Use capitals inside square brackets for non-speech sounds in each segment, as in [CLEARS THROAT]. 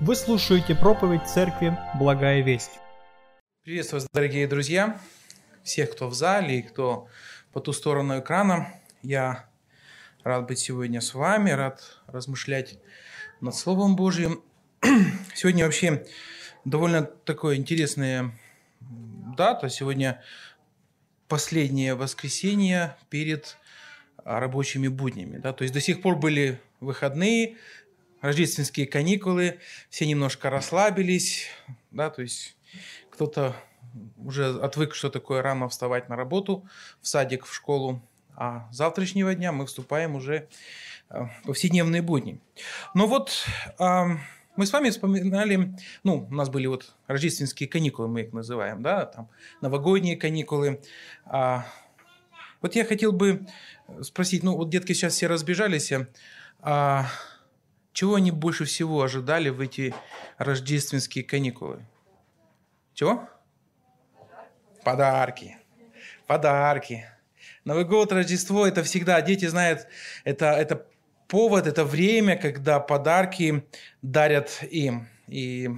Вы слушаете проповедь церкви «Благая весть». Приветствую вас, дорогие друзья, всех, кто в зале и кто по ту сторону экрана. Я рад быть сегодня с вами, рад размышлять над Словом Божьим. [CLEARS THROAT] Сегодня вообще довольно такое интересная дата. Сегодня последнее воскресенье перед рабочими буднями. Да? То есть до сих пор были выходные, рождественские каникулы, все немножко расслабились, да, то есть кто-то уже отвык, что такое рано вставать на работу, в садик, в школу, а с завтрашнего дня мы вступаем уже э, в повседневные будни. Но вот мы с вами вспоминали, ну, у нас были вот рождественские каникулы, мы их называем, да, там новогодние каникулы. А, вот я хотел бы спросить, ну, вот детки сейчас все разбежались, а чего они больше всего ожидали в эти рождественские каникулы? Чего? Подарки. Подарки. Новый год, Рождество – это всегда, дети знают, это, это повод, это время, когда подарки дарят им. И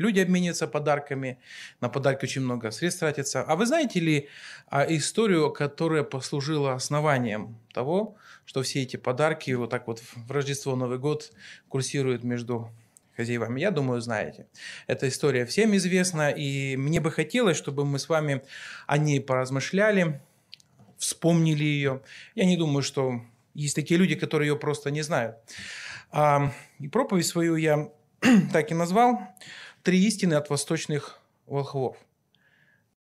люди обмениваются подарками, на подарки очень много средств тратится. А вы знаете ли а, историю, которая послужила основанием того, что все эти подарки вот так вот в Рождество, Новый год курсируют между хозяевами. Я думаю, знаете. Эта история всем известна, и мне бы хотелось, чтобы мы с вами о ней поразмышляли, вспомнили ее. Я не думаю, что есть такие люди, которые ее просто не знают. А, и проповедь свою я [CLEARS THROAT] так и назвал «Три истины от восточных волхвов».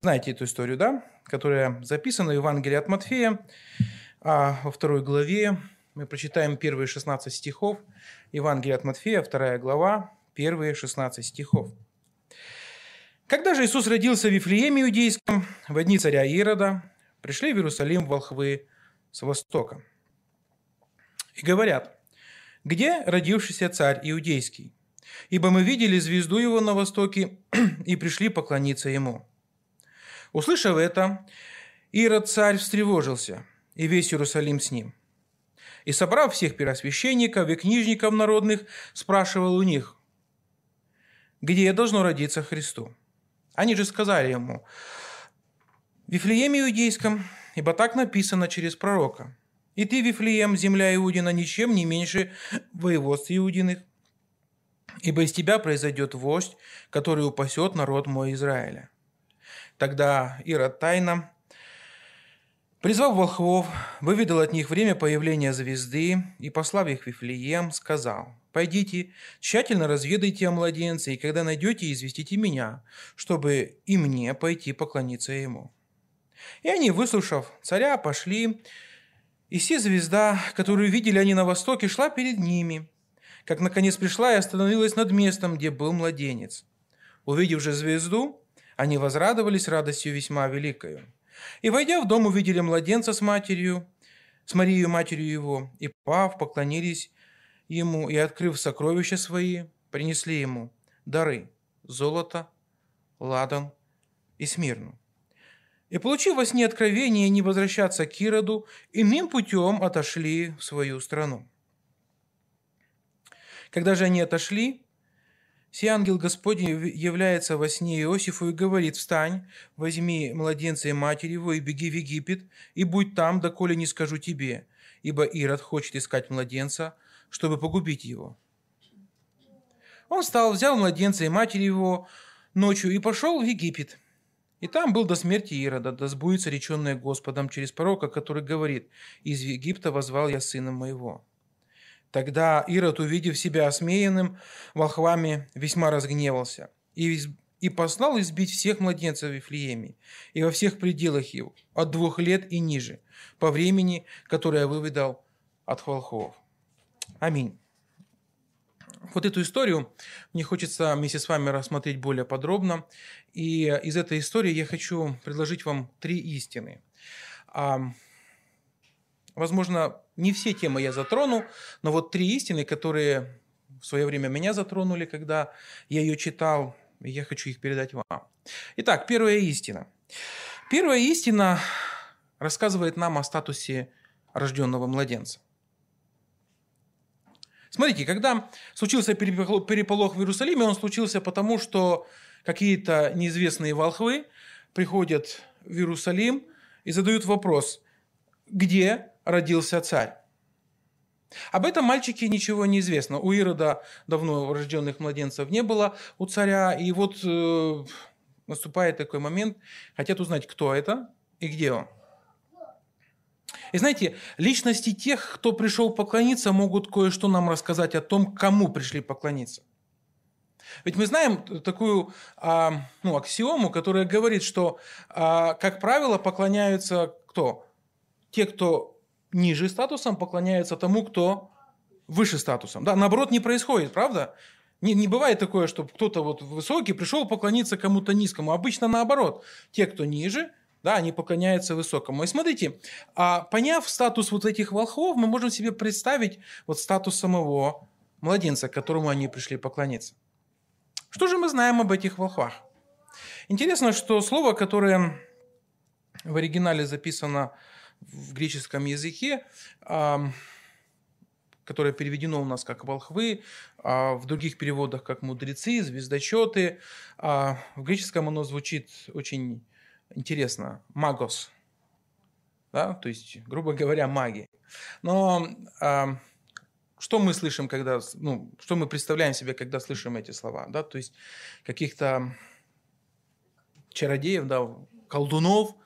Знаете эту историю, да? Которая записана в Евангелии от Матфея, а во второй главе мы прочитаем первые 16 стихов. Евангелие от Матфея, вторая глава, первые 16 стихов. Когда же Иисус родился в Вифлееме Иудейском, в дни царя Ирода, пришли в Иерусалим волхвы с востока. И говорят, где родившийся царь Иудейский? Ибо мы видели звезду его на востоке [CLEARS THROAT] и пришли поклониться ему. Услышав это, Ирод царь встревожился – и весь Иерусалим с ним. И, собрав всех первосвященников и книжников народных, спрашивал у них, где должно родиться Христу. Они же сказали ему, в Вифлееме Иудейском, ибо так написано через пророка. И ты, Вифлеем, земля Иудина, ничем не меньше воеводств Иудиных, ибо из тебя произойдет вождь, который упасет народ мой Израиля. Тогда Ирод тайно Призвав волхвов, выведал от них время появления звезды и, послав их в Вифлеем, сказал, «Пойдите, тщательно разведайте о младенце, и когда найдете, известите меня, чтобы и мне пойти поклониться ему». И они, выслушав царя, пошли, и все звезда, которую видели они на востоке, шла перед ними, как наконец пришла и остановилась над местом, где был младенец. Увидев же звезду, они возрадовались радостью весьма великою. И, войдя в дом, увидели младенца с матерью, с Марией, матерью его, и, пав, поклонились ему, и, открыв сокровища свои, принесли ему дары – золото, ладан и смирну. И, получив во сне откровение не возвращаться к Ироду, иным путем отошли в свою страну. Когда же они отошли, Сей ангел Господень является во сне Иосифу и говорит, «Встань, возьми младенца и матерь его, и беги в Египет, и будь там, доколе не скажу тебе, ибо Ирод хочет искать младенца, чтобы погубить его». Он встал, взял младенца и матери его ночью и пошел в Египет. И там был до смерти Ирода, да сбудется реченное Господом через пророка, который говорит, «Из Египта возвал я сына моего». Тогда Ирод, увидев себя осмеянным волхвами, весьма разгневался и, и послал избить всех младенцев в Вифлееме и во всех пределах его, от двух лет и ниже, по времени, которое выведал от волхвов. Аминь. Вот эту историю мне хочется вместе с вами рассмотреть более подробно. И из этой истории я хочу предложить вам три истины. Возможно, не все темы я затрону, но вот три истины, которые в свое время меня затронули, когда я ее читал, и я хочу их передать вам. Итак, первая истина. Первая истина рассказывает нам о статусе рожденного младенца. Смотрите, когда случился переполох в Иерусалиме, он случился потому, что какие-то неизвестные волхвы приходят в Иерусалим и задают вопрос, где родился царь? Об этом мальчике ничего не известно. У Ирода давно рожденных младенцев не было, у царя. И вот э, наступает такой момент, хотят узнать, кто это и где он. И знаете, личности тех, кто пришел поклониться, могут кое-что нам рассказать о том, кому пришли поклониться. Ведь мы знаем такую а, ну, аксиому, которая говорит, что, а, как правило, поклоняются кто? Те, кто ниже статусом, поклоняются тому, кто выше статусом. Да, наоборот, не происходит, правда? Не, не бывает такое, что кто-то вот высокий пришел поклониться кому-то низкому. Обычно наоборот. Те, кто ниже, да, они поклоняются высокому. И смотрите, а поняв статус вот этих волхвов, мы можем себе представить вот статус самого младенца, к которому они пришли поклониться. Что же мы знаем об этих волхвах? Интересно, что слово, которое в оригинале записано в греческом языке, которое переведено у нас как волхвы, а в других переводах как мудрецы, звездочеты. А в греческом оно звучит очень интересно. Магос. Да? То есть, грубо говоря, маги. Но что мы слышим, когда, ну, что мы представляем себе, когда слышим эти слова, да, то есть каких-то чародеев, да, колдунов.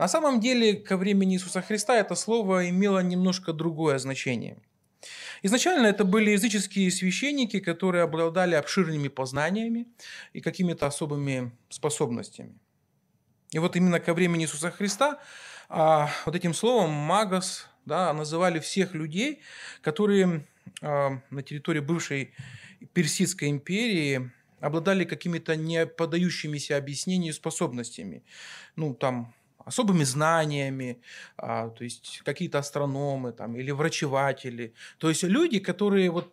На самом деле, ко времени Иисуса Христа это слово имело немножко другое значение. Изначально это были языческие священники, которые обладали обширными познаниями и какими-то особыми способностями. И вот именно ко времени Иисуса Христа а, вот этим словом магос да, называли всех людей, которые а, на территории бывшей Персидской империи обладали какими-то не поддающимися объяснению способностями. Ну, там, особыми знаниями, а, то есть какие-то астрономы там, или врачеватели. То есть люди, которые вот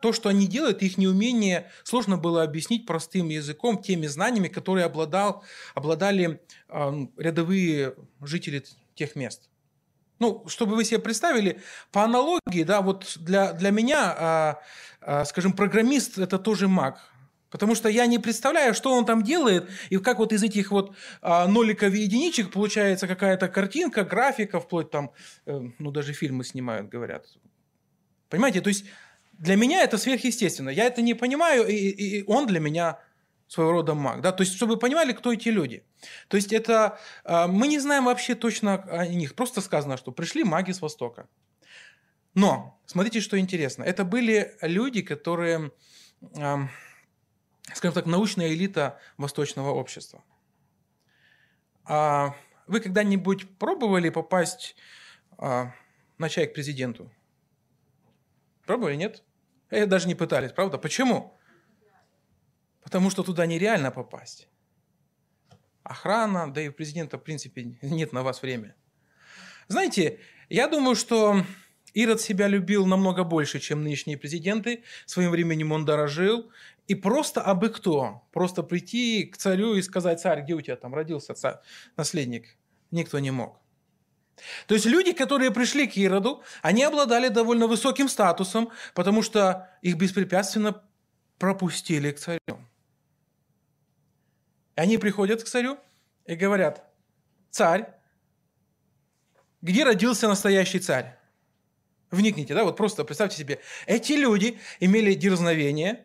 то, что они делают, их неумение сложно было объяснить простым языком, теми знаниями, которые обладал, обладали э, рядовые жители тех мест. Ну, чтобы вы себе представили, по аналогии, да, вот для, для меня, а, а, скажем, программист – это тоже маг. Потому что я не представляю, что он там делает, и как вот из этих вот а, ноликов и единичек получается какая-то картинка, графика, вплоть там, э, ну, даже фильмы снимают, говорят. Понимаете, то есть для меня это сверхъестественно. Я это не понимаю, и, и он для меня своего рода маг. Да? То есть, чтобы вы понимали, кто эти люди. То есть, это а, мы не знаем вообще точно о них. Просто сказано, что пришли маги с Востока. Но, смотрите, что интересно. Это были люди, которые, скажем так, научная элита восточного общества. А вы когда-нибудь пробовали попасть а, на чай к президенту? Пробовали, нет? Э, даже не пытались, правда? Почему? Потому что туда нереально попасть. Охрана, да и у президента, в принципе, нет на вас времени. Знаете, я думаю, что Ирод себя любил намного больше, чем нынешние президенты. Своим временем он дорожил. И просто абы кто. Просто прийти к царю и сказать, царь, где у тебя там родился царь, наследник? Никто не мог. То есть люди, которые пришли к Ироду, они обладали довольно высоким статусом, потому что их беспрепятственно пропустили к царю. И они приходят к царю и говорят, царь, где родился настоящий царь? Вникните, да, вот просто представьте себе, эти люди имели дерзновение,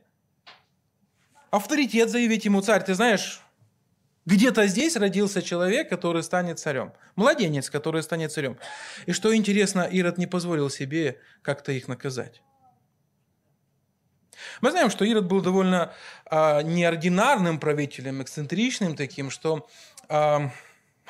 авторитет заявить ему, царь, ты знаешь, где-то здесь родился человек, который станет царем. Младенец, который станет царем. И что интересно, Ирод не позволил себе как-то их наказать. Мы знаем, что Ирод был довольно а, неординарным правителем, эксцентричным таким, что а,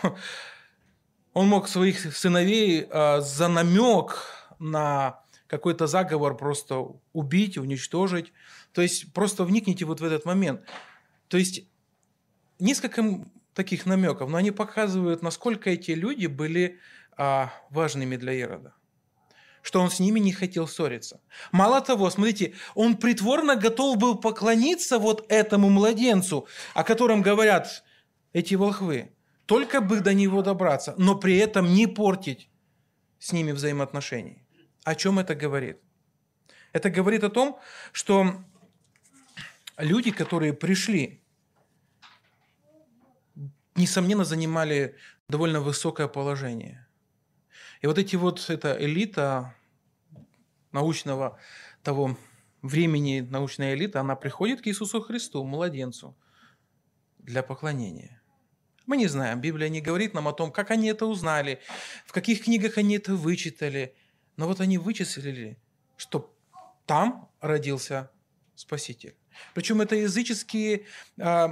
[LAUGHS] он мог своих сыновей а, за намек на какой-то заговор просто убить, уничтожить. То есть просто вникните вот в этот момент. То есть несколько таких намеков, но они показывают, насколько эти люди были а, важными для Ирода что он с ними не хотел ссориться. Мало того, смотрите, он притворно готов был поклониться вот этому младенцу, о котором говорят эти волхвы, только бы до него добраться, но при этом не портить с ними взаимоотношений. О чем это говорит? Это говорит о том, что люди, которые пришли, несомненно, занимали довольно высокое положение. И вот эти вот, эта элита научного того времени, научная элита, она приходит к Иисусу Христу, младенцу, для поклонения. Мы не знаем, Библия не говорит нам о том, как они это узнали, в каких книгах они это вычитали. Но вот они вычислили, что там родился Спаситель. Причем это языческие э,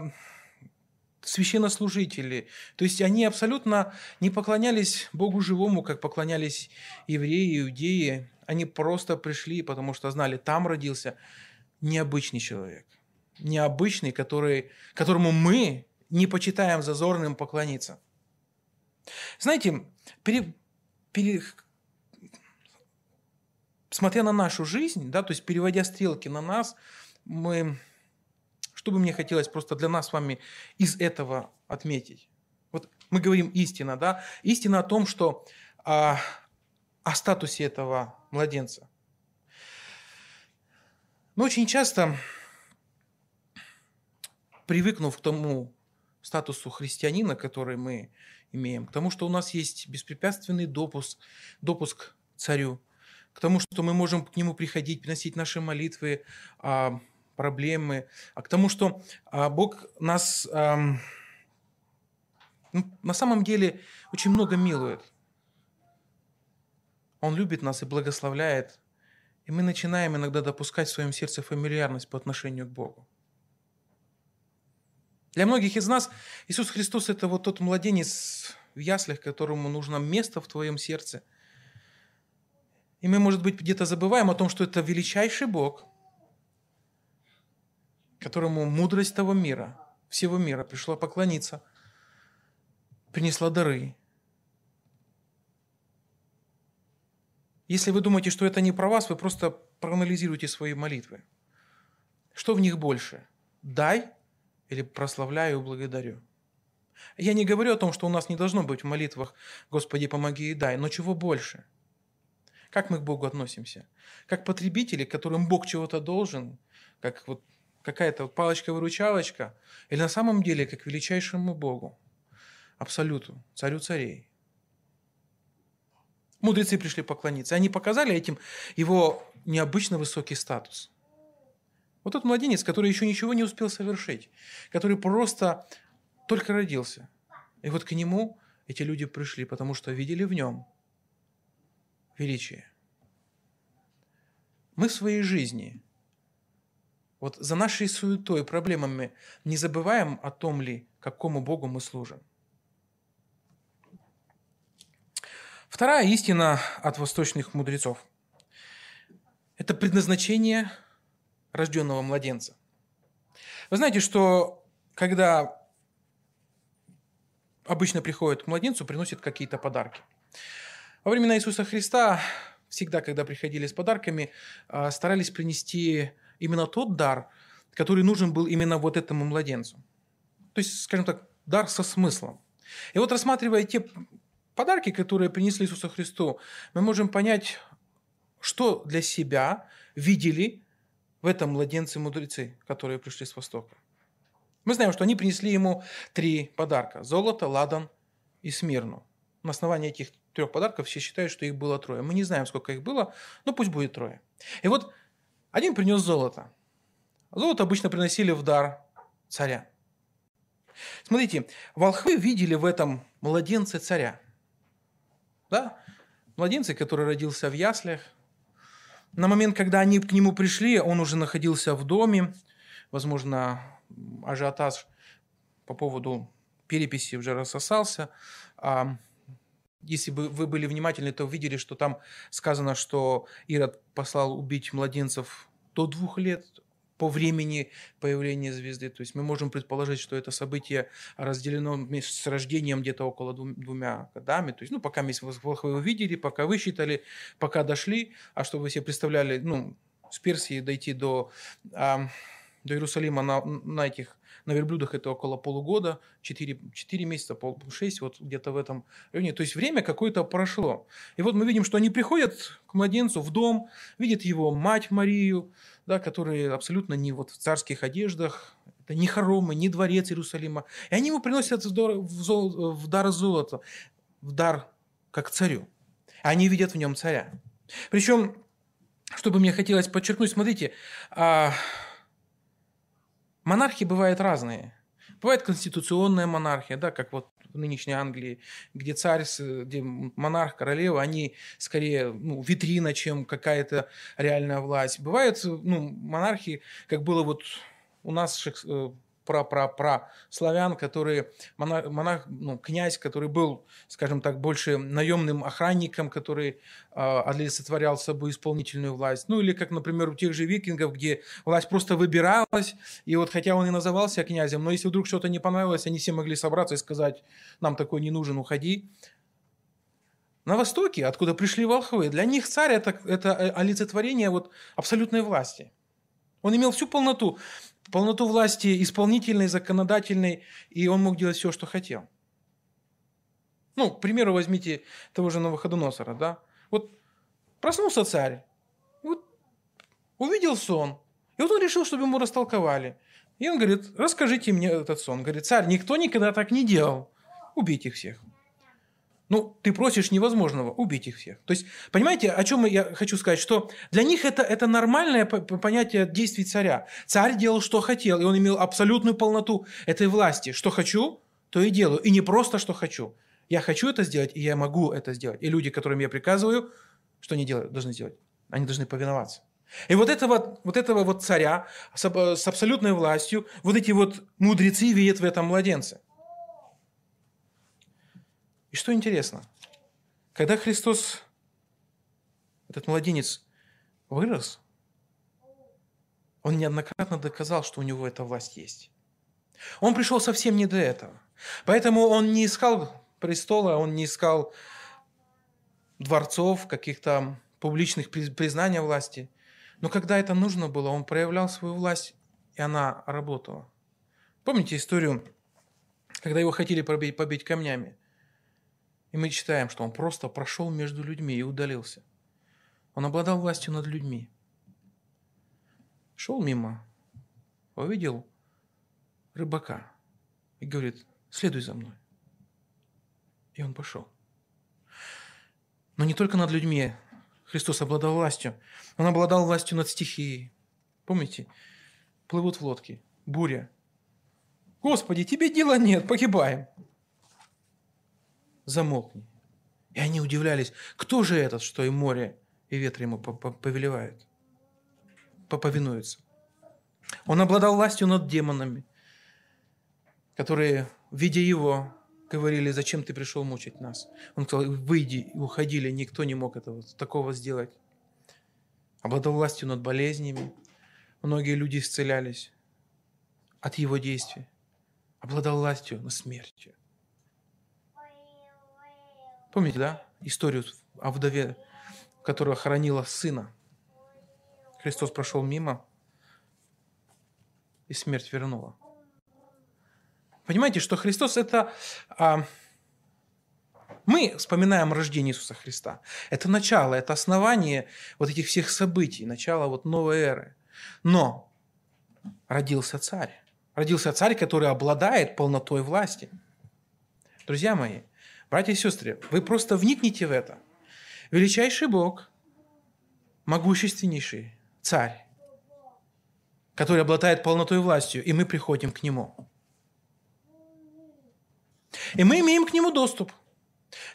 священнослужители. То есть они абсолютно не поклонялись Богу живому, как поклонялись евреи, иудеи. Они просто пришли, потому что знали, там родился необычный человек. Необычный, который, которому мы не почитаем зазорным поклониться. Знаете, пере, пере, смотря на нашу жизнь, да, то есть переводя стрелки на нас, мы, что бы мне хотелось просто для нас с вами из этого отметить? Вот мы говорим истина, да, истина о том, что а, о статусе этого младенца. Но очень часто, привыкнув к тому статусу христианина, который мы имеем, к тому, что у нас есть беспрепятственный допуск, допуск к царю, к тому, что мы можем к Нему приходить, приносить наши молитвы, а, проблемы, а к тому, что а, Бог нас ну, на самом деле очень много милует. Он любит нас и благословляет, и мы начинаем иногда допускать в своем сердце фамильярность по отношению к Богу. Для многих из нас Иисус Христос – это вот тот младенец в яслях, которому нужно место в твоем сердце – и мы, может быть, где-то забываем о том, что это величайший Бог, которому мудрость того мира, всего мира пришла поклониться, принесла дары. Если вы думаете, что это не про вас, вы просто проанализируйте свои молитвы. Что в них больше? Дай или прославляю и благодарю? Я не говорю о том, что у нас не должно быть в молитвах «Господи, помоги и дай», но чего больше – как мы к Богу относимся? Как потребители, которым Бог чего-то должен, как вот какая-то палочка-выручалочка, или на самом деле как величайшему Богу, Абсолюту, царю царей. Мудрецы пришли поклониться. Они показали этим его необычно высокий статус. Вот тот младенец, который еще ничего не успел совершить, который просто только родился. И вот к нему эти люди пришли, потому что видели в нем величие. Мы в своей жизни, вот за нашей суетой, проблемами, не забываем о том ли, какому Богу мы служим. Вторая истина от восточных мудрецов – это предназначение рожденного младенца. Вы знаете, что когда обычно приходят к младенцу, приносят какие-то подарки. Во времена Иисуса Христа, всегда, когда приходили с подарками, а, старались принести именно тот дар, который нужен был именно вот этому младенцу. То есть, скажем так, дар со смыслом. И вот рассматривая те подарки, которые принесли Иисусу Христу, мы можем понять, что для себя видели в этом младенце мудрецы, которые пришли с Востока. Мы знаем, что они принесли ему три подарка – золото, ладан и смирну. На основании этих трех подарков все считают, что их было трое. Мы не знаем, сколько их было, но пусть будет трое. И вот один принес золото. Золото обычно приносили в дар царя. Смотрите, волхвы видели в этом младенце царя. Да? Младенце, который родился в яслях. На момент, когда они к нему пришли, он уже находился в доме. Возможно, ажиотаж по поводу переписи уже рассосался. Если бы вы были внимательны, то увидели, что там сказано, что Ирод послал убить младенцев до двух лет по времени появления звезды. То есть мы можем предположить, что это событие разделено с рождением где-то около двумя годами. То есть, ну, пока вы увидели, пока высчитали, пока дошли, а чтобы вы себе представляли, ну, с Персии дойти до, а, До Иерусалима на, на этих, на верблюдах это около полугода, 4, 4 месяца, пол, 6, вот где-то в этом районе. То есть время какое-то прошло. И вот мы видим, что они приходят к младенцу в дом, видят его мать Марию, да, которые абсолютно не вот в царских одеждах, это не хоромы, не дворец Иерусалима. И они ему приносят в дар, в, зол, в дар золота, в дар как царю. Они видят в нем царя. Причем, чтобы мне хотелось подчеркнуть, смотрите, а, монархии бывают разные. Бывает конституционная монархия, да, как вот в нынешней Англии, где царь, где монарх, королева, они скорее ну, витрина, чем какая-то реальная власть. Бывают ну, монархии, как было вот у нас э, про, про, про славян, которые, монах, монах, ну, князь, который был, скажем так, больше наемным охранником, который э, олицетворял собой исполнительную власть. Ну или как, например, у тех же викингов, где власть просто выбиралась, и вот хотя он и назывался князем, но если вдруг что-то не понравилось, они все могли собраться и сказать, нам такой не нужен, уходи. На Востоке, откуда пришли волхвы, для них царь это, это олицетворение вот абсолютной власти. Он имел всю полноту полноту власти исполнительной, законодательной, и он мог делать все, что хотел. Ну, к примеру, возьмите того же Новоходоносора, да? Вот проснулся царь, вот увидел сон, и вот он решил, чтобы ему растолковали. И он говорит, расскажите мне этот сон. Говорит, царь, никто никогда так не делал. Убейте их всех. Ну, ты просишь невозможного убить их всех. То есть, понимаете, о чем я хочу сказать? Что для них это, это нормальное понятие действий царя. Царь делал, что хотел, и он имел абсолютную полноту этой власти. Что хочу, то и делаю. И не просто, что хочу. Я хочу это сделать, и я могу это сделать. И люди, которым я приказываю, что они делают, должны сделать? Они должны повиноваться. И вот этого, вот этого вот царя с, с абсолютной властью, вот эти вот мудрецы видят в этом младенце – и что интересно, когда Христос, этот младенец, вырос, он неоднократно доказал, что у него эта власть есть. Он пришел совсем не до этого. Поэтому он не искал престола, он не искал дворцов, каких-то публичных признания власти. Но когда это нужно было, он проявлял свою власть, и она работала. Помните историю, когда его хотели побить, побить камнями? И мы читаем, что он просто прошел между людьми и удалился. Он обладал властью над людьми. Шел мимо, увидел рыбака и говорит, следуй за мной. И он пошел. Но не только над людьми Христос обладал властью. Он обладал властью над стихией. Помните? Плывут в лодке, буря. Господи, тебе дела нет, погибаем замолкни. И они удивлялись, кто же этот, что и море, и ветры ему повелевают, повинуются. Он обладал властью над демонами, которые, видя его, говорили, зачем ты пришел мучить нас. Он сказал, выйди, и уходили, никто не мог этого, такого сделать. Обладал властью над болезнями, многие люди исцелялись от его действий. Обладал властью над смертью. Помните, да, историю о вдове, которая хоронила сына? Христос прошел мимо, и смерть вернула. Понимаете, что Христос это... А, мы вспоминаем рождение Иисуса Христа. Это начало, это основание вот этих всех событий, начало вот новой эры. Но родился царь. Родился царь, который обладает полнотой власти. Друзья мои, Братья и сестры, вы просто вникните в это. Величайший Бог, могущественнейший царь, который обладает полнотой властью, и мы приходим к Нему. И мы имеем к Нему доступ.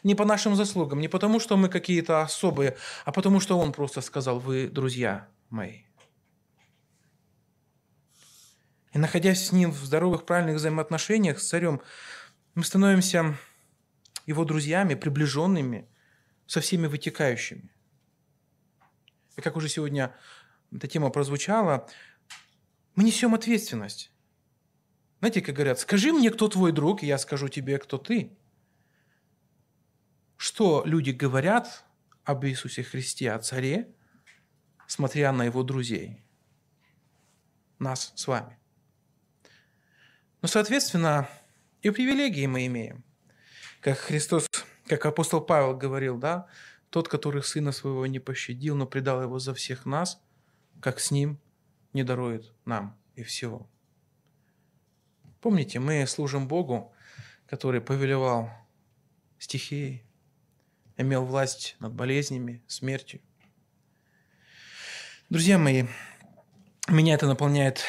Не по нашим заслугам, не потому, что мы какие-то особые, а потому, что Он просто сказал, вы друзья мои. И находясь с Ним в здоровых, правильных взаимоотношениях с царем, мы становимся его друзьями, приближенными, со всеми вытекающими. И как уже сегодня эта тема прозвучала, мы несем ответственность. Знаете, как говорят, скажи мне, кто твой друг, и я скажу тебе, кто ты. Что люди говорят об Иисусе Христе, о царе, смотря на его друзей? нас с вами. Но, соответственно, и привилегии мы имеем. Как Христос, как апостол Павел говорил, да, тот, который сына своего не пощадил, но предал его за всех нас, как с ним не дарует нам и всего. Помните, мы служим Богу, который повелевал стихией, имел власть над болезнями, смертью. Друзья мои, меня это наполняет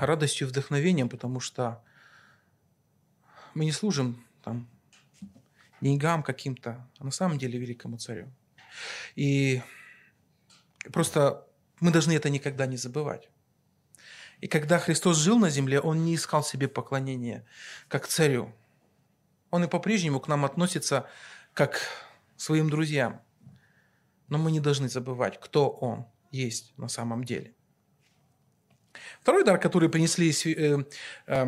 радостью и вдохновением, потому что мы не служим там деньгам каким-то, а на самом деле великому царю. И просто мы должны это никогда не забывать. И когда Христос жил на земле, Он не искал себе поклонения как царю. Он и по-прежнему к нам относится как к своим друзьям. Но мы не должны забывать, кто Он есть на самом деле. Второй дар, который принесли э, э,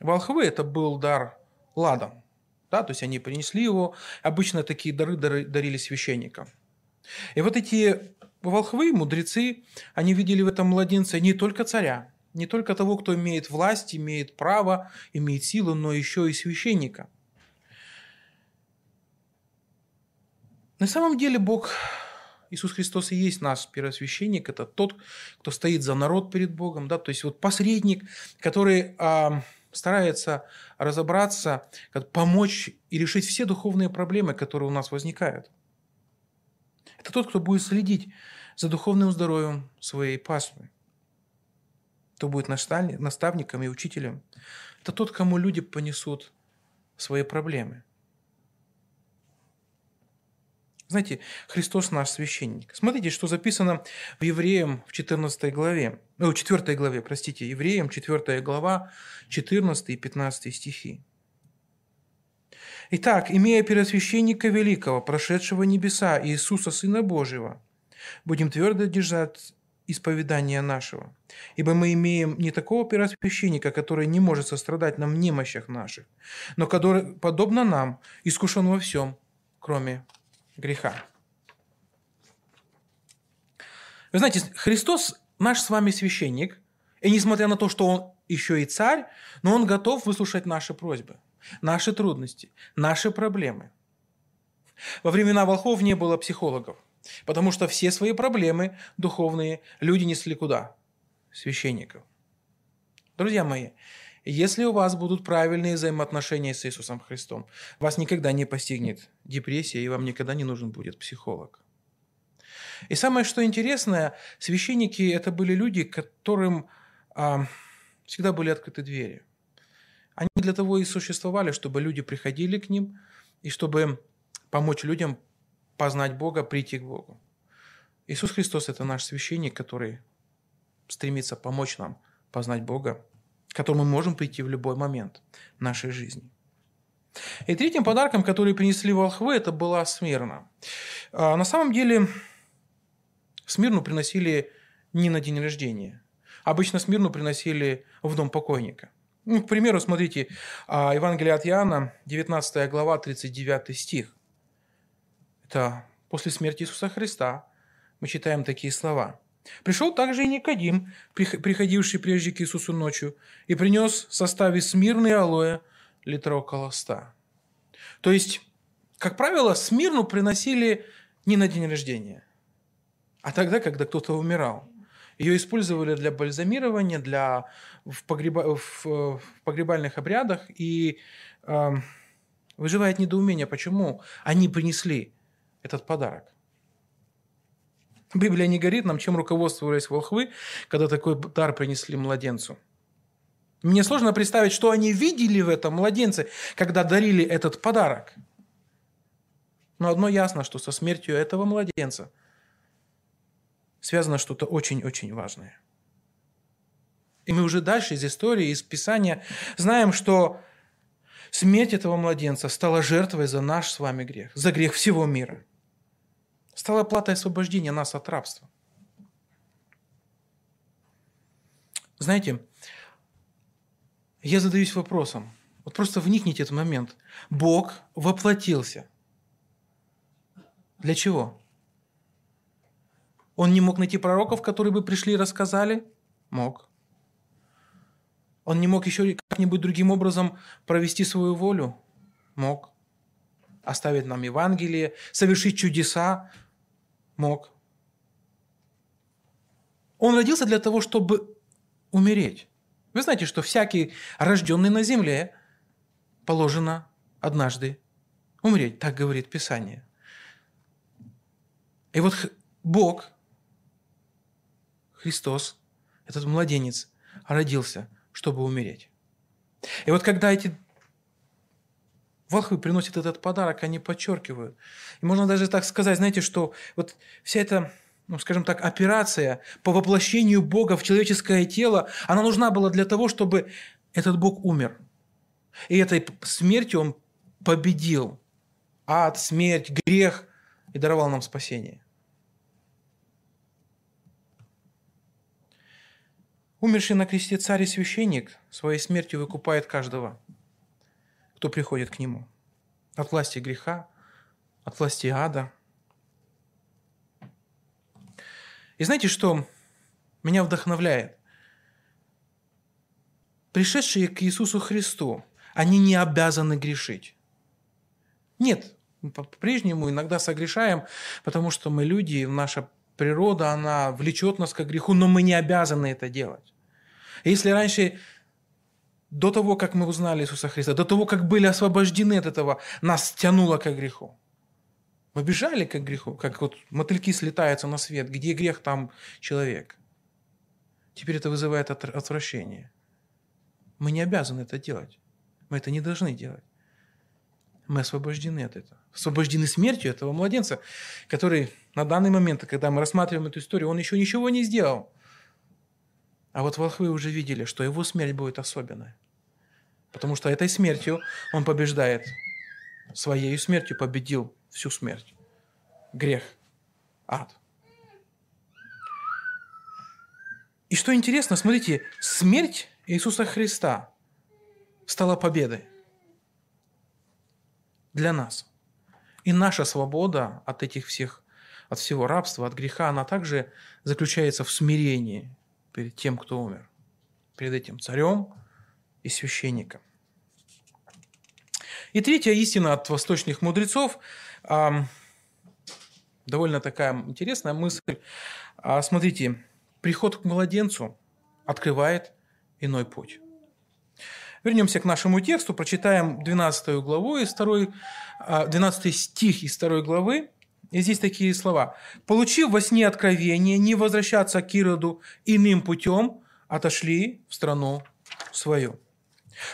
волхвы, это был дар ладом. Да, то есть они принесли его. Обычно такие дары дарили священникам. И вот эти волхвы, мудрецы, они видели в этом младенце не только царя, не только того, кто имеет власть, имеет право, имеет силу, но еще и священника. На самом деле Бог, Иисус Христос и есть наш первосвященник, это тот, кто стоит за народ перед Богом, да, то есть вот посредник, который а, старается разобраться, помочь и решить все духовные проблемы, которые у нас возникают. Это тот, кто будет следить за духовным здоровьем своей паствы. Кто будет наставником и учителем. Это тот, кому люди понесут свои проблемы. Знаете, Христос наш священник. Смотрите, что записано в Евреям в 14 главе. Ну, 4 главе, простите, Евреям 4 глава, 14 и 15 стихи. Итак, имея первосвященника великого, прошедшего небеса, Иисуса, Сына Божьего, будем твердо держать исповедания нашего. Ибо мы имеем не такого первосвященника, который не может сострадать нам в немощах наших, но который, подобно нам, искушен во всем, кроме греха. Вы знаете, Христос наш с вами священник, и несмотря на то, что Он еще и царь, но Он готов выслушать наши просьбы – наши трудности, наши проблемы. Во времена волхов не было психологов, потому что все свои проблемы духовные люди несли куда? Священников. Друзья мои, если у вас будут правильные взаимоотношения с Иисусом Христом, вас никогда не постигнет депрессия, и вам никогда не нужен будет психолог. И самое, что интересное, священники – это были люди, которым а, всегда были открыты двери. Они для того и существовали, чтобы люди приходили к ним и чтобы помочь людям познать Бога, прийти к Богу. Иисус Христос – это наш священник, который стремится помочь нам познать Бога, к которому мы можем прийти в любой момент нашей жизни. И третьим подарком, который принесли волхвы, это была Смирна. А на самом деле Смирну приносили не на день рождения. Обычно Смирну приносили в дом покойника. Ну, к примеру, смотрите, а, Евангелие от Иоанна, 19 глава, 39 стих. Это после смерти Иисуса Христа. Мы читаем такие слова. «Пришел также и Никодим, приходивший прежде к Иисусу ночью, и принес в составе смирной алоэ литра около ста». То есть, как правило, смирну приносили не на день рождения, а тогда, когда кто-то умирал. Ее использовали для бальзамирования, для, в, погреба, в, в погребальных обрядах. И э, выживает недоумение, почему они принесли этот подарок. Библия не говорит нам, чем руководствовались волхвы, когда такой дар принесли младенцу. Мне сложно представить, что они видели в этом младенце, когда дарили этот подарок. Но одно ясно, что со смертью этого младенца – связано что-то очень-очень важное. И мы уже дальше из истории, из Писания знаем, что смерть этого младенца стала жертвой за наш с вами грех, за грех всего мира. Стала платой освобождения нас от рабства. Знаете, я задаюсь вопросом, вот просто вникните этот момент. Бог воплотился. Для чего? Он не мог найти пророков, которые бы пришли и рассказали? Мог. Он не мог еще как-нибудь другим образом провести свою волю? Мог. Оставить нам Евангелие, совершить чудеса? Мог. Он родился для того, чтобы умереть. Вы знаете, что всякий рожденный на земле положено однажды умереть, так говорит Писание. И вот Бог, Христос, этот младенец, родился, чтобы умереть. И вот когда эти волхвы приносят этот подарок, они подчеркивают. И можно даже так сказать, знаете, что вот вся эта ну, скажем так, операция по воплощению Бога в человеческое тело, она нужна была для того, чтобы этот Бог умер. И этой смертью Он победил ад, смерть, грех и даровал нам спасение. Умерший на кресте царь и священник своей смертью выкупает каждого, кто приходит к нему. От власти греха, от власти ада. И знаете, что меня вдохновляет? Пришедшие к Иисусу Христу, они не обязаны грешить. Нет, по-прежнему иногда согрешаем, потому что мы люди, наша природа, она влечет нас к греху, но мы не обязаны это делать. Если раньше, до того, как мы узнали Иисуса Христа, до того, как были освобождены от этого, нас тянуло к греху. Мы бежали к греху, как вот мотыльки слетаются на свет. Где грех, там человек. Теперь это вызывает отвращение. Мы не обязаны это делать. Мы это не должны делать. Мы освобождены от этого. Освобождены смертью этого младенца, который на данный момент, когда мы рассматриваем эту историю, он еще ничего не сделал. А вот волхвы уже видели, что его смерть будет особенная. Потому что этой смертью он побеждает. Своей смертью победил всю смерть. Грех. Ад. И что интересно, смотрите, смерть Иисуса Христа стала победой для нас. И наша свобода от этих всех, от всего рабства, от греха, она также заключается в смирении перед тем, кто умер, перед этим царем и священником. И третья истина от восточных мудрецов, довольно такая интересная мысль. А, смотрите, приход к младенцу открывает иной путь. Вернемся к нашему тексту, прочитаем 12 главу из 2, 12 а, стих из 2 главы. И здесь такие слова. «Получив во сне откровение не возвращаться к Ироду иным путем, отошли в страну свою».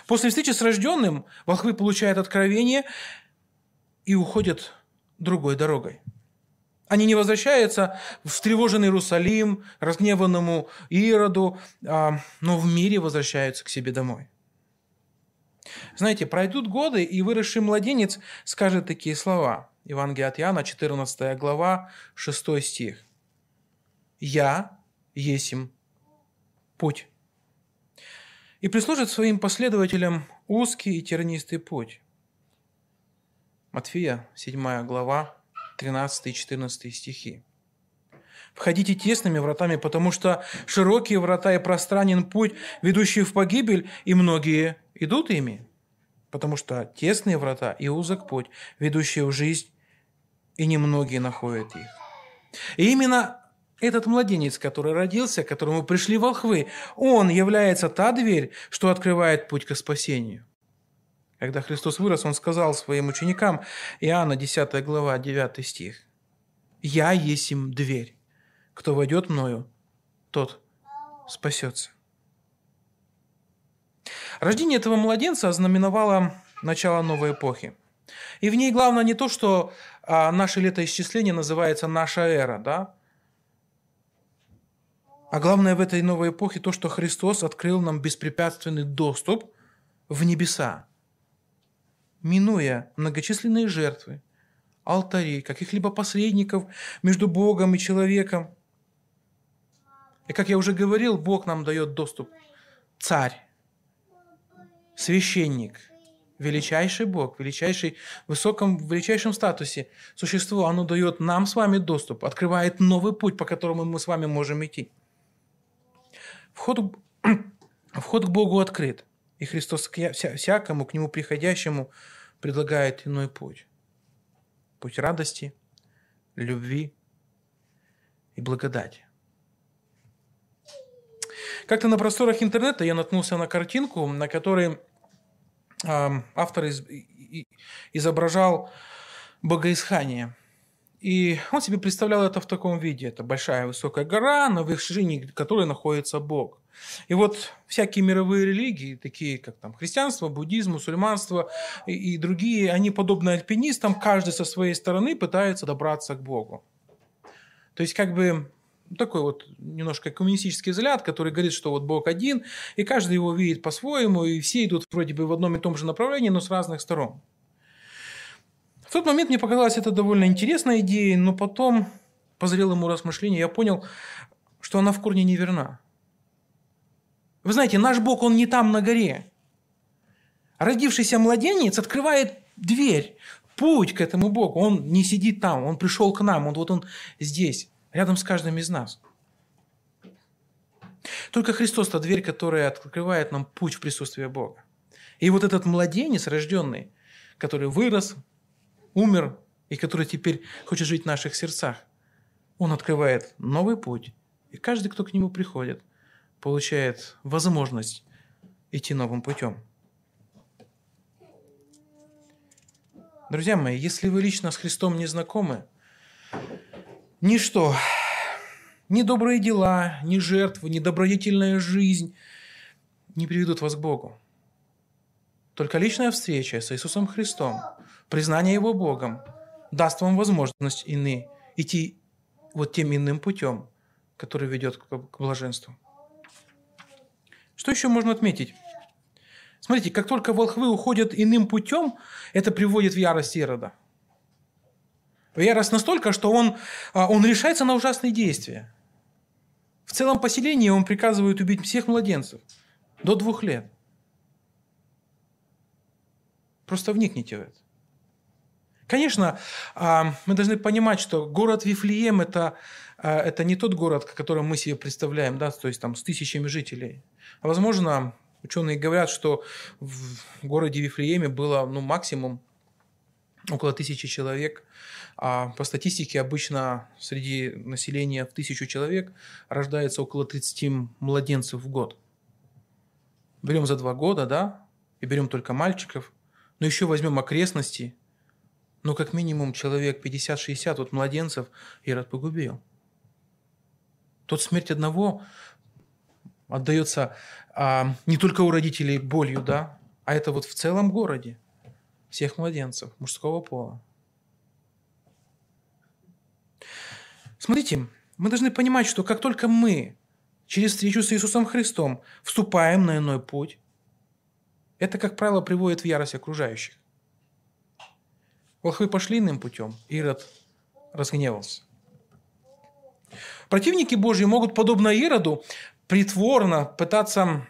После встречи с рожденным волхвы получают откровение и уходят другой дорогой. Они не возвращаются в встревоженный Иерусалим, разгневанному Ироду, а, но в мире возвращаются к себе домой. Знаете, пройдут годы, и выросший младенец скажет такие слова. Евангелие от Иоанна, 14 глава, 6 стих. «Я есим путь» и прислужит своим последователям узкий и тернистый путь. Матфея, 7 глава, 13 и 14 стихи. Входите тесными вратами, потому что широкие врата и пространен путь, ведущий в погибель, и многие идут ими. Потому что тесные врата и узок путь, ведущий в жизнь, и немногие находят их. И именно этот младенец, который родился, к которому пришли волхвы, он является та дверь, что открывает путь к спасению. Когда Христос вырос, Он сказал своим ученикам, Иоанна 10 глава, 9 стих, «Я есть им дверь. Кто войдет мною, тот спасется». Рождение этого младенца ознаменовало начало новой эпохи. И в ней главное не то, что а, наше летоисчисление называется наша эра, да? А главное в этой новой эпохе то, что Христос открыл нам беспрепятственный доступ в небеса, минуя многочисленные жертвы, алтари, каких-либо посредников между Богом и человеком. И как я уже говорил, Бог нам дает доступ. Царь, священник – величайший Бог, величайший, в высоком, величайшем статусе существо, оно дает нам с вами доступ, открывает новый путь, по которому мы с вами можем идти. Вход, [CLEARS THROAT] Вход к Богу открыт, и Христос всякому, к Нему приходящему, предлагает иной путь. Путь радости, любви и благодати. Как-то на просторах интернета я наткнулся на картинку, на которой э, автор из, и, изображал богоисхание. И он себе представлял это в таком виде. Это большая высокая гора, на вершине которой находится Бог. И вот всякие мировые религии, такие как там христианство, буддизм, мусульманство и, и другие, они подобно альпинистам, каждый со своей стороны пытается добраться к Богу. То есть как бы такой вот немножко коммунистический взгляд, который говорит, что вот Бог один, и каждый его видит по-своему, и все идут вроде бы в одном и том же направлении, но с разных сторон. В тот момент мне показалась это довольно интересная идея, но потом, по зрелому размышлению, я понял, что она в корне неверна. Вы знаете, наш Бог, Он не там на горе. Родившийся младенец открывает дверь, путь к этому Богу. Он не сидит там, Он пришел к нам, Он вот Он здесь, рядом с каждым из нас. Только Христос – та дверь, которая открывает нам путь в присутствие Бога. И вот этот младенец, рожденный, который вырос, умер, и который теперь хочет жить в наших сердцах, он открывает новый путь. И каждый, кто к нему приходит – получает возможность идти новым путем. Друзья мои, если вы лично с Христом не знакомы, ничто, ни добрые дела, ни жертвы, ни добродетельная жизнь не приведут вас к Богу. Только личная встреча с Иисусом Христом, признание Его Богом, даст вам возможность ины, идти вот тем иным путем, который ведет к блаженству. Что еще можно отметить? Смотрите, как только волхвы уходят иным путем, это приводит в ярость Ирода. Ярость настолько, что он, а, он решается на ужасные действия. В целом поселении он приказывает убить всех младенцев до двух лет. Просто вникните в это. Конечно, а, мы должны понимать, что город Вифлеем это, а, это не тот город, который мы себе представляем, да, то есть там с тысячами жителей. Возможно, ученые говорят, что в городе Вифлееме было ну, максимум около тысячи человек. А по статистике обычно среди населения в тысячу человек рождается около 30 младенцев в год. Берем за два года, да, и берем только мальчиков, но еще возьмем окрестности, ну, как минимум человек 50-60 вот младенцев Ирод погубил. Тот смерть одного отдается а, не только у родителей болью, да, а это вот в целом городе всех младенцев мужского пола. Смотрите, мы должны понимать, что как только мы через встречу с Иисусом Христом вступаем на иной путь, это, как правило, приводит в ярость окружающих. Волхвы пошли иным путем, Ирод разгневался. Противники Божьи могут, подобно Ироду, притворно пытаться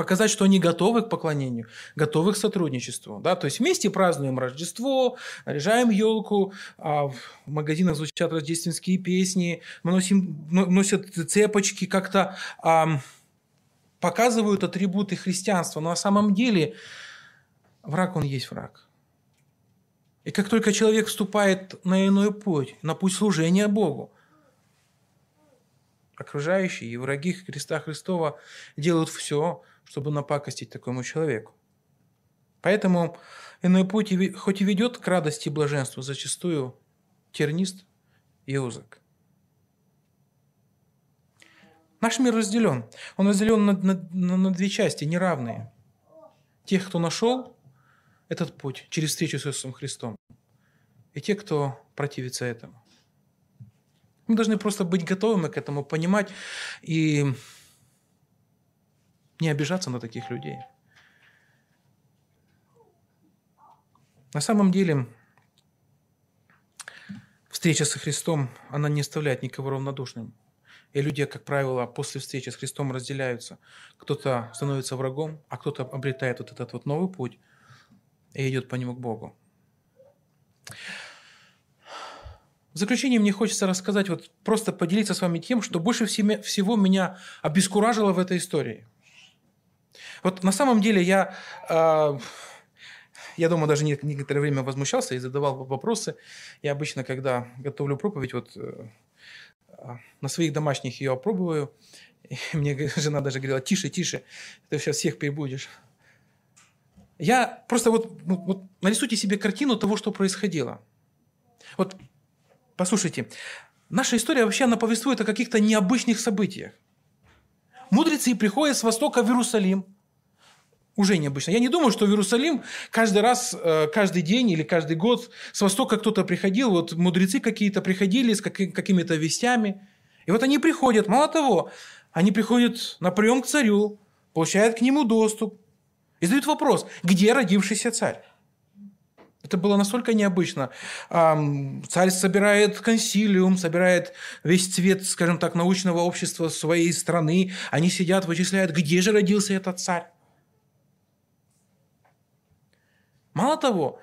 показать, что они готовы к поклонению, готовы к сотрудничеству. Да? То есть вместе празднуем Рождество, наряжаем елку, а в магазинах звучат рождественские песни, мы носим, носят цепочки, как-то показывают атрибуты христианства. Но на самом деле враг, он есть враг. И как только человек вступает на иной путь, на путь служения Богу, окружающие и враги Христа Христова делают все, чтобы напакостить такому человеку. Поэтому иной путь, хоть и ведет к радости и блаженству, зачастую тернист и узок. Наш мир разделен. Он разделен на, на, на две части, неравные. Тех, кто нашел этот путь через встречу с Иисусом Христом, и те, кто противится этому. Мы должны просто быть готовыми к этому, понимать и не обижаться на таких людей. На самом деле, встреча со Христом, она не оставляет никого равнодушным. И люди, как правило, после встречи с Христом разделяются. Кто-то становится врагом, а кто-то обретает вот этот вот новый путь и идет по нему к Богу. заключение мне хочется рассказать, вот просто поделиться с вами тем, что больше всего меня обескуражило в этой истории. Вот на самом деле я, э, я думаю, даже некоторое время возмущался и задавал вопросы. Я обычно, когда готовлю проповедь, вот э, на своих домашних ее опробую, и [LAUGHS] мне жена даже говорила, тише, тише, ты сейчас всех перебудешь. Я просто вот, ну, вот нарисуйте себе картину того, что происходило. Вот послушайте, наша история вообще она повествует о каких-то необычных событиях. Мудрецы приходят с востока в Иерусалим. Уже необычно. Я не думаю, что в Иерусалим каждый раз, э, каждый день или каждый год с востока кто-то приходил. Вот мудрецы какие-то приходили с какими-то вестями. И вот они приходят. Мало того, они приходят на прием к царю, получают к нему доступ, и задают вопрос, где родившийся царь? Это было настолько необычно. Царь собирает консилиум, собирает весь цвет, скажем так, научного общества своей страны. Они сидят, вычисляют, где же родился этот царь. Мало того,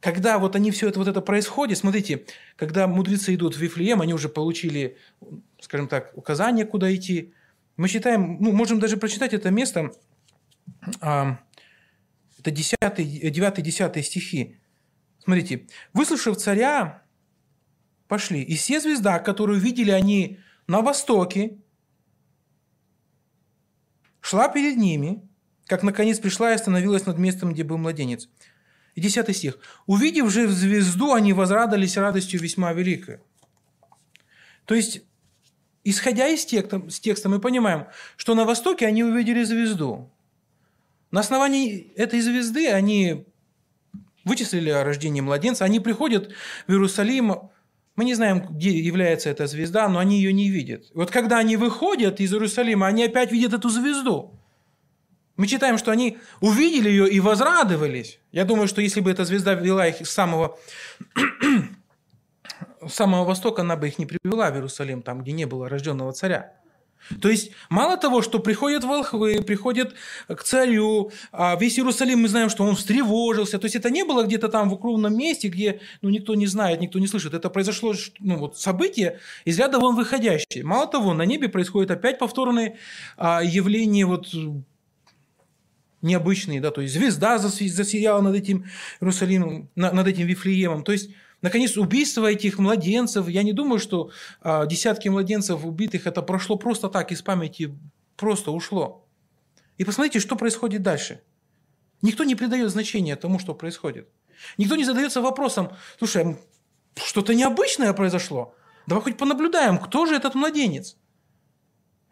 когда вот они все это, вот это происходит, смотрите, когда мудрецы идут в Вифлеем, они уже получили, скажем так, указание, куда идти. Мы считаем, ну, можем даже прочитать это место, это 9-10 стихи. Смотрите. «Выслушав царя, пошли. И все звезда, которую видели они на востоке, шла перед ними, как наконец пришла и остановилась над местом, где был младенец». И 10 стих. «Увидев же звезду, они возрадовались радостью весьма великой». То есть, исходя из текста, с текста, мы понимаем, что на востоке они увидели звезду. На основании этой звезды они вычислили о рождении младенца, они приходят в Иерусалим, мы не знаем, где является эта звезда, но они ее не видят. И вот когда они выходят из Иерусалима, они опять видят эту звезду. Мы читаем, что они увидели ее и возрадовались. Я думаю, что если бы эта звезда вела их с самого, [CLEARS THROAT] с самого востока, она бы их не привела в Иерусалим, там, где не было рожденного царя. То есть, мало того, что приходят волхвы, приходят к царю, а весь Иерусалим, мы знаем, что он встревожился. То есть, это не было где-то там в укромном месте, где ну, никто не знает, никто не слышит. Это произошло ну, вот, событие из ряда вон выходящее. Мало того, на небе происходит опять повторные а, явления вот, необычные. Да? То есть, звезда засияла над этим Иерусалимом, над этим Вифлеемом. То есть, Наконец, убийство этих младенцев. Я не думаю, что а, десятки младенцев убитых это прошло просто так из памяти, просто ушло. И посмотрите, что происходит дальше. Никто не придает значения тому, что происходит. Никто не задается вопросом, слушай, что-то необычное произошло. Давай хоть понаблюдаем, кто же этот младенец.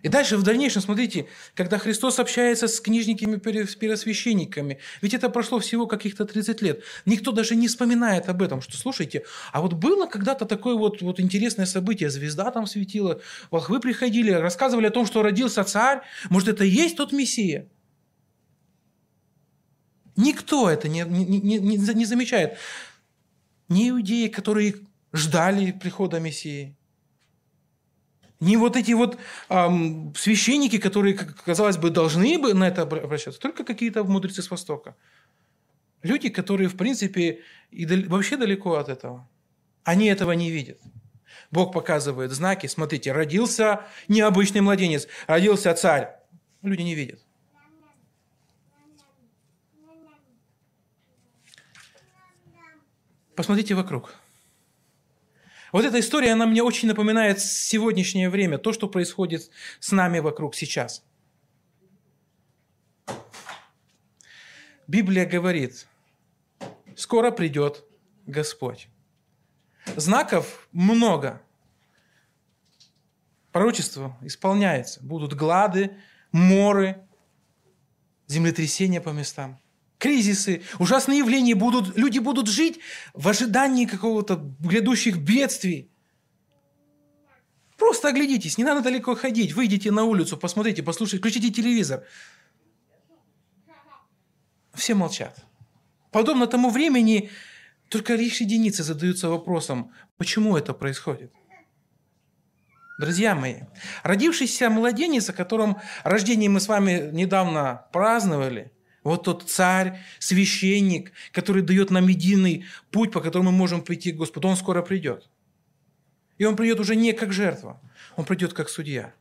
И дальше в дальнейшем, смотрите, когда Христос общается с книжниками, с первосвященниками, ведь это прошло всего каких-то 30 лет, никто даже не вспоминает об этом, что, слушайте, а вот было когда-то такое вот, вот интересное событие, звезда там светила, волхвы приходили, рассказывали о том, что родился царь, может, это и есть тот Мессия? Никто это не, не, не, не, замечает. Не иудеи, которые ждали прихода Мессии, не вот эти вот эм, священники, которые, казалось бы, должны бы на это обращаться, только какие-то мудрецы с Востока. Люди, которые, в принципе, и дал- вообще далеко от этого. Они этого не видят. Бог показывает знаки. Смотрите, родился необычный младенец, родился царь. Люди не видят. Посмотрите вокруг. Вот эта история, она мне очень напоминает сегодняшнее время, то, что происходит с нами вокруг сейчас. Библия говорит, скоро придет Господь. Знаков много. Пророчество исполняется. Будут глады, моры, землетрясения по местам кризисы, ужасные явления будут, люди будут жить в ожидании какого-то грядущих бедствий. Просто оглядитесь, не надо далеко ходить, выйдите на улицу, посмотрите, послушайте, включите телевизор. Все молчат. Подобно тому времени, только лишь единицы задаются вопросом, почему это происходит. Друзья мои, родившийся младенец, о котором рождение мы с вами недавно праздновали – вот тот царь, священник, который дает нам единый путь, по которому мы можем прийти к Господу, он скоро придет. И он придет уже не как жертва, он придет как судья.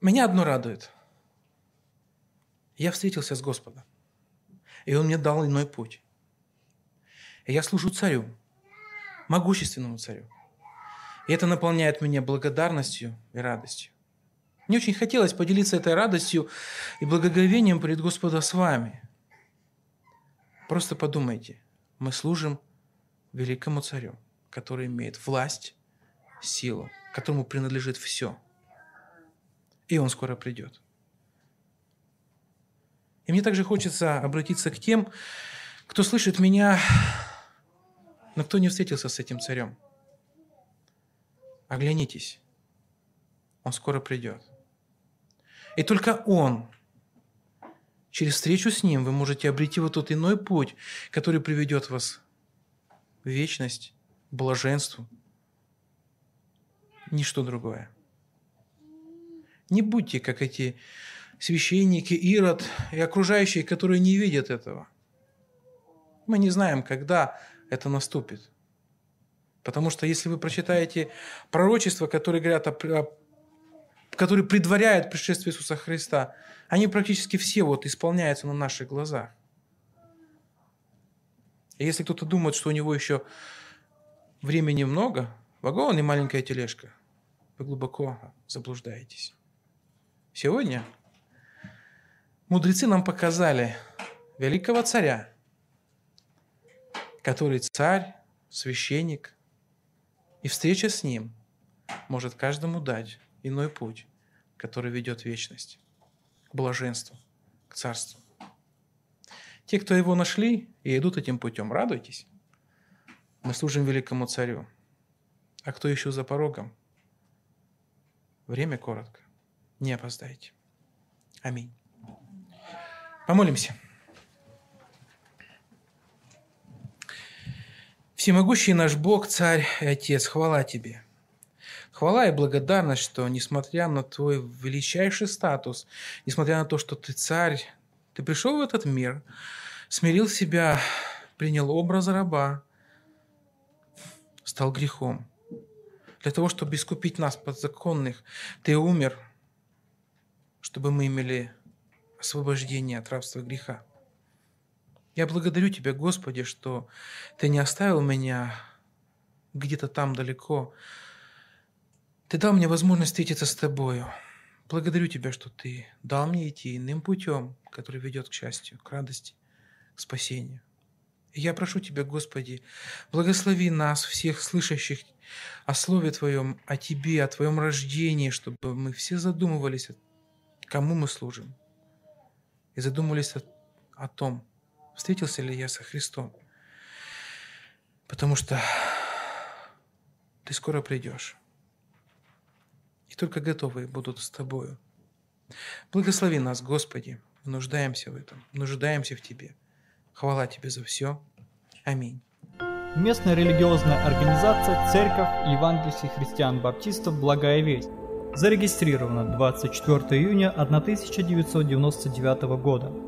Меня одно радует. Я встретился с Господом, и Он мне дал иной путь. И я служу царю, могущественному царю. И это наполняет меня благодарностью и радостью. Мне очень хотелось поделиться этой радостью и благоговением перед Господом с вами. Просто подумайте, мы служим великому царю, который имеет власть, силу, которому принадлежит все. И он скоро придет. И мне также хочется обратиться к тем, кто слышит меня, но кто не встретился с этим царем. Оглянитесь, он скоро придет. И только он, через встречу с ним, вы можете обрести вот тот иной путь, который приведет вас в вечность, в блаженство, ничто другое. Не будьте, как эти священники, Ирод и окружающие, которые не видят этого. Мы не знаем, когда это наступит. Потому что если вы прочитаете пророчества, которые говорят о, о которые предваряют пришествие Иисуса Христа, они практически все вот исполняются на наших глазах. И если кто-то думает, что у него еще времени много, вагон и маленькая тележка, вы глубоко заблуждаетесь. Сегодня мудрецы нам показали великого царя, который царь, священник, и встреча с ним может каждому дать иной путь, который ведет вечность, к блаженству, к царству. Те, кто его нашли и идут этим путем, радуйтесь. Мы служим великому царю. А кто еще за порогом? Время коротко. Не опоздайте. Аминь. Помолимся. Всемогущий наш Бог, Царь и Отец, хвала Тебе. Хвала и благодарность, что несмотря на Твой величайший статус, несмотря на то, что Ты Царь, Ты пришел в этот мир, смирил себя, принял образ раба, стал грехом. Для того, чтобы искупить нас подзаконных, Ты умер, чтобы мы имели освобождение от рабства греха. Я благодарю Тебя, Господи, что Ты не оставил меня где-то там далеко. Ты дал мне возможность встретиться с Тобою. Благодарю Тебя, что Ты дал мне идти иным путем, который ведет к счастью, к радости, к спасению. И я прошу Тебя, Господи, благослови нас, всех слышащих о Слове Твоем, о Тебе, о Твоем рождении, чтобы мы все задумывались, кому мы служим, и задумывались о, о том, встретился ли я со Христом. Потому что ты скоро придешь. И только готовые будут с тобою. Благослови нас, Господи. Мы нуждаемся в этом. Нуждаемся в Тебе. Хвала Тебе за все. Аминь. Местная религиозная организация Церковь Евангельских христиан-баптистов «Благая весть» зарегистрирована 24 июня 1999 года.